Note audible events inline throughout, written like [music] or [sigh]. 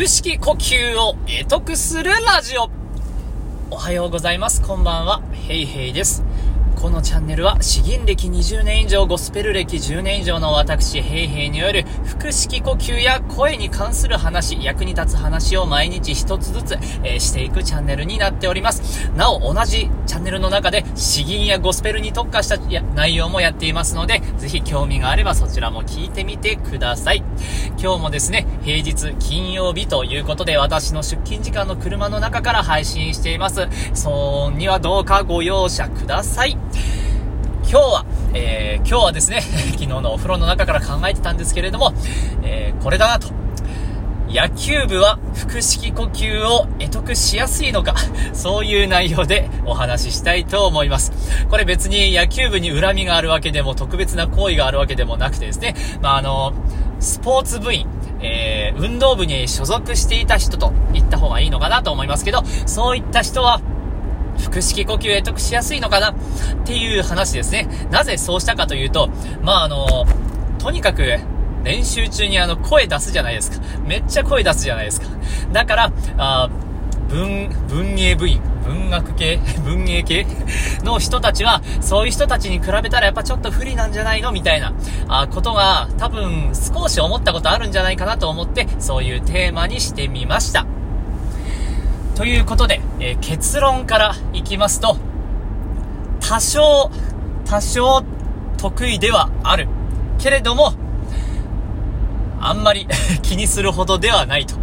腹式呼吸を得得するラジオ。おはようございます。こんばんは。ヘイヘイです。このチャンネルは、詩吟歴20年以上、ゴスペル歴10年以上の私、ヘイヘイによる、腹式呼吸や声に関する話、役に立つ話を毎日一つずつ、えー、していくチャンネルになっております。なお、同じチャンネルの中で、詩吟やゴスペルに特化した内容もやっていますので、ぜひ興味があればそちらも聞いてみてください。今日もですね、平日金曜日ということで、私の出勤時間の車の中から配信しています。騒音にはどうかご容赦ください。今日は、えー、今日はですね、[laughs] 昨日のお風呂の中から考えてたんですけれども、えー、これだなと。野球部は腹式呼吸を得得しやすいのか、[laughs] そういう内容でお話ししたいと思います。これ別に野球部に恨みがあるわけでも特別な行為があるわけでもなくてですね、まあ、あの、スポーツ部員、えー、運動部に所属していた人と言った方がいいのかなと思いますけど、そういった人は、腹式呼吸を得得しやすいのかな？っていう話ですね。なぜそうしたかというと、まあ、あの、とにかく、練習中にあの、声出すじゃないですか。めっちゃ声出すじゃないですか。だから、あ文、文芸部員、文学系、[laughs] 文芸系の人たちは、そういう人たちに比べたらやっぱちょっと不利なんじゃないの？みたいな、あことが多分少し思ったことあるんじゃないかなと思って、そういうテーマにしてみました。ということで、えー、結論からいきますと、多少、多少得意ではある。けれども、あんまり [laughs] 気にするほどではないと。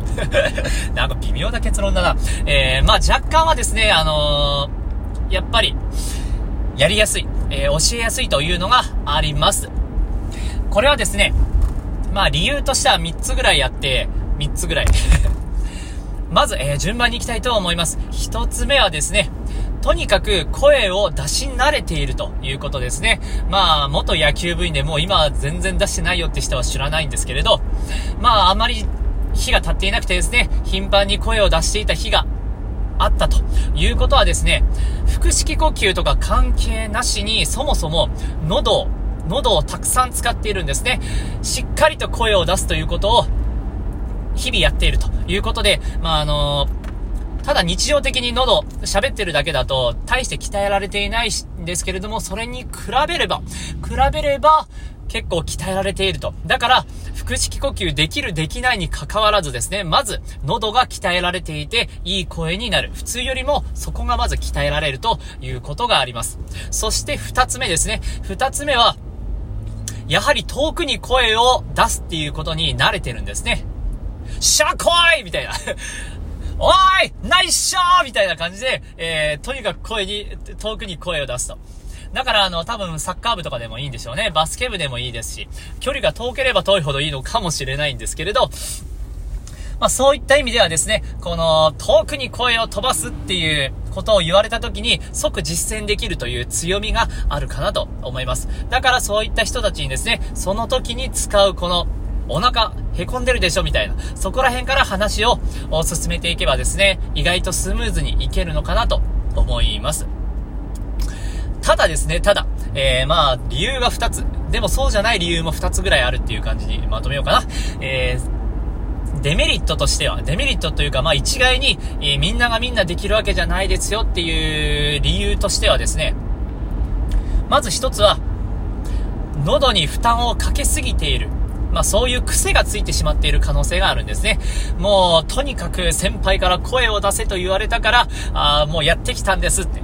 [laughs] なんか微妙な結論だな。えー、まあ若干はですね、あのー、やっぱり、やりやすい、えー、教えやすいというのがあります。これはですね、まあ理由としては3つぐらいあって、3つぐらい [laughs] まず、えー、順番に行きたいと思います。一つ目はですね、とにかく声を出し慣れているということですね。まあ、元野球部員でもう今は全然出してないよって人は知らないんですけれど、まあ、あまり日が経っていなくてですね、頻繁に声を出していた日があったということはですね、腹式呼吸とか関係なしにそもそも喉喉をたくさん使っているんですね。しっかりと声を出すということを日々やっているということで、まあ、あの、ただ日常的に喉、喋ってるだけだと、大して鍛えられていないんですけれども、それに比べれば、比べれば、結構鍛えられていると。だから、腹式呼吸できるできないに関わらずですね、まず、喉が鍛えられていて、いい声になる。普通よりも、そこがまず鍛えられるということがあります。そして二つ目ですね。二つ目は、やはり遠くに声を出すっていうことに慣れてるんですね。しゃこいみたいな。[laughs] おーいナイスショーみたいな感じで、えー、とにかく声に、遠くに声を出すと。だから、あの、多分サッカー部とかでもいいんでしょうね。バスケ部でもいいですし、距離が遠ければ遠いほどいいのかもしれないんですけれど、まあそういった意味ではですね、この遠くに声を飛ばすっていうことを言われた時に即実践できるという強みがあるかなと思います。だからそういった人たちにですね、その時に使うこのお腹へこんでるでしょみたいな、そこら辺から話を進めていけばですね、意外とスムーズにいけるのかなと思います。ただですね、ただ、えー、まあ、理由が2つ。でもそうじゃない理由も2つぐらいあるっていう感じにまとめようかな。えー、デメリットとしては、デメリットというか、まあ一概に、えー、みんながみんなできるわけじゃないですよっていう理由としてはですね、まず一つは、喉に負担をかけすぎている。まあそういう癖がついてしまっている可能性があるんですね。もう、とにかく先輩から声を出せと言われたから、あもうやってきたんですって。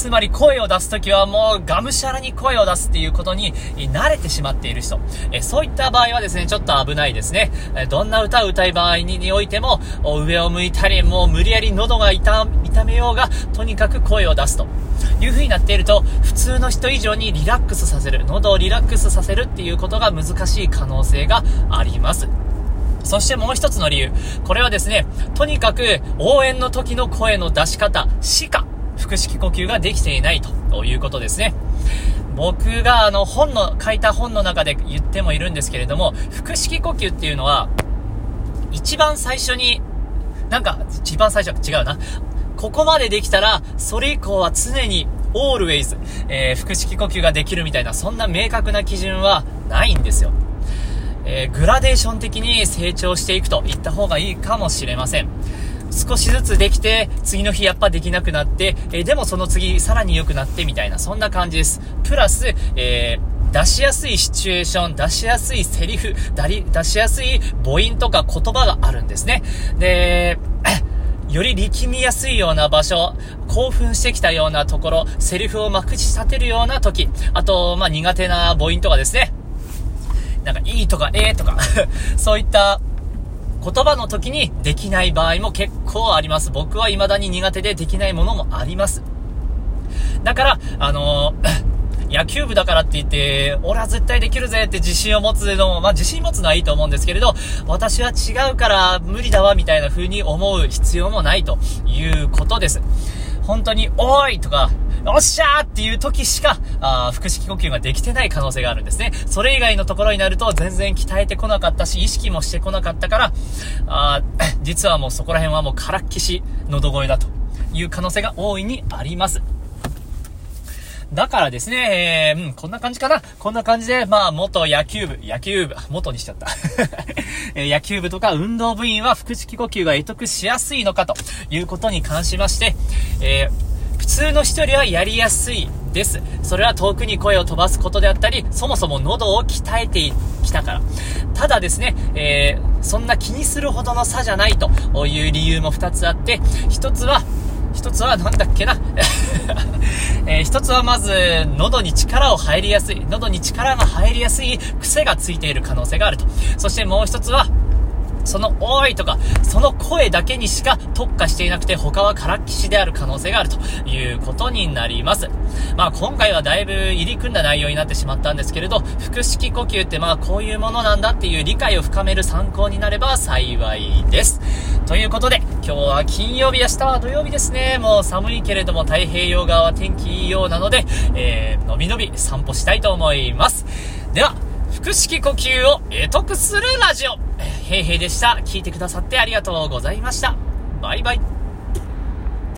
つまり声を出すときはもうがむしゃらに声を出すっていうことに慣れてしまっている人。えそういった場合はですね、ちょっと危ないですね。えどんな歌を歌い場合ににおいても、上を向いたり、もう無理やり喉が痛めようが、とにかく声を出すと。いう風になっていると、普通の人以上にリラックスさせる、喉をリラックスさせるっていうことが難しい可能性があります。そしてもう一つの理由。これはですね、とにかく応援の時の声の出し方しか腹式呼吸ができていないということですね。僕があの本の、書いた本の中で言ってもいるんですけれども、腹式呼吸っていうのは、一番最初に、なんか、一番最初、違うな。ここまでできたら、それ以降は常に、always、えー、腹式呼吸ができるみたいな、そんな明確な基準はないんですよ。えー、グラデーション的に成長していくと言った方がいいかもしれません。少しずつできて、次の日やっぱできなくなって、え、でもその次さらに良くなってみたいな、そんな感じです。プラス、えー、出しやすいシチュエーション、出しやすいセリフ、出しやすい母音とか言葉があるんですね。で、[coughs] より力みやすいような場所、興奮してきたようなところ、セリフをまくし立てるような時、あと、まあ、苦手な母音とかですね。なんか、いいとか、ええ、とか [laughs] そういった言葉の時にできない場合も結構あります。僕は未だに苦手でできないものもあります。だから、あのー [coughs] 野球部だからって言って、俺は絶対できるぜって自信を持つのも、まあ自信持つのはいいと思うんですけれど、私は違うから無理だわみたいな風に思う必要もないということです。本当に、おーいとか、おっしゃーっていう時しか、あ腹式呼吸ができてない可能性があるんですね。それ以外のところになると全然鍛えてこなかったし、意識もしてこなかったから、あ実はもうそこら辺はもうからっきし、喉声だという可能性が大いにあります。だからですね、えー、うん、こんな感じかな。こんな感じで、まあ、元野球部、野球部、元にしちゃった。[laughs] え野球部とか運動部員は腹式呼吸が得得しやすいのかということに関しまして、えー、普通の人よりはやりやすいです。それは遠くに声を飛ばすことであったり、そもそも喉を鍛えてきたから。ただですね、えー、そんな気にするほどの差じゃないという理由も2つあって、1つは、一つはなんだっけな [laughs] えー、一つはまず、喉に力を入りやすい、喉に力が入りやすい癖がついている可能性があると。そしてもう一つは、その、おいとか、その声だけにしか特化していなくて、他はからっきしである可能性があるということになります。まあ今回はだいぶ入り組んだ内容になってしまったんですけれど、腹式呼吸ってまあこういうものなんだっていう理解を深める参考になれば幸いです。ということで、今日は金曜日、明日は土曜日ですね。もう寒いけれども太平洋側は天気いいようなので、えー、のびのび散歩したいと思います。では、腹式呼吸を得得するラジオ。へいへいでした。聞いてくださってありがとうございました。バイバイ。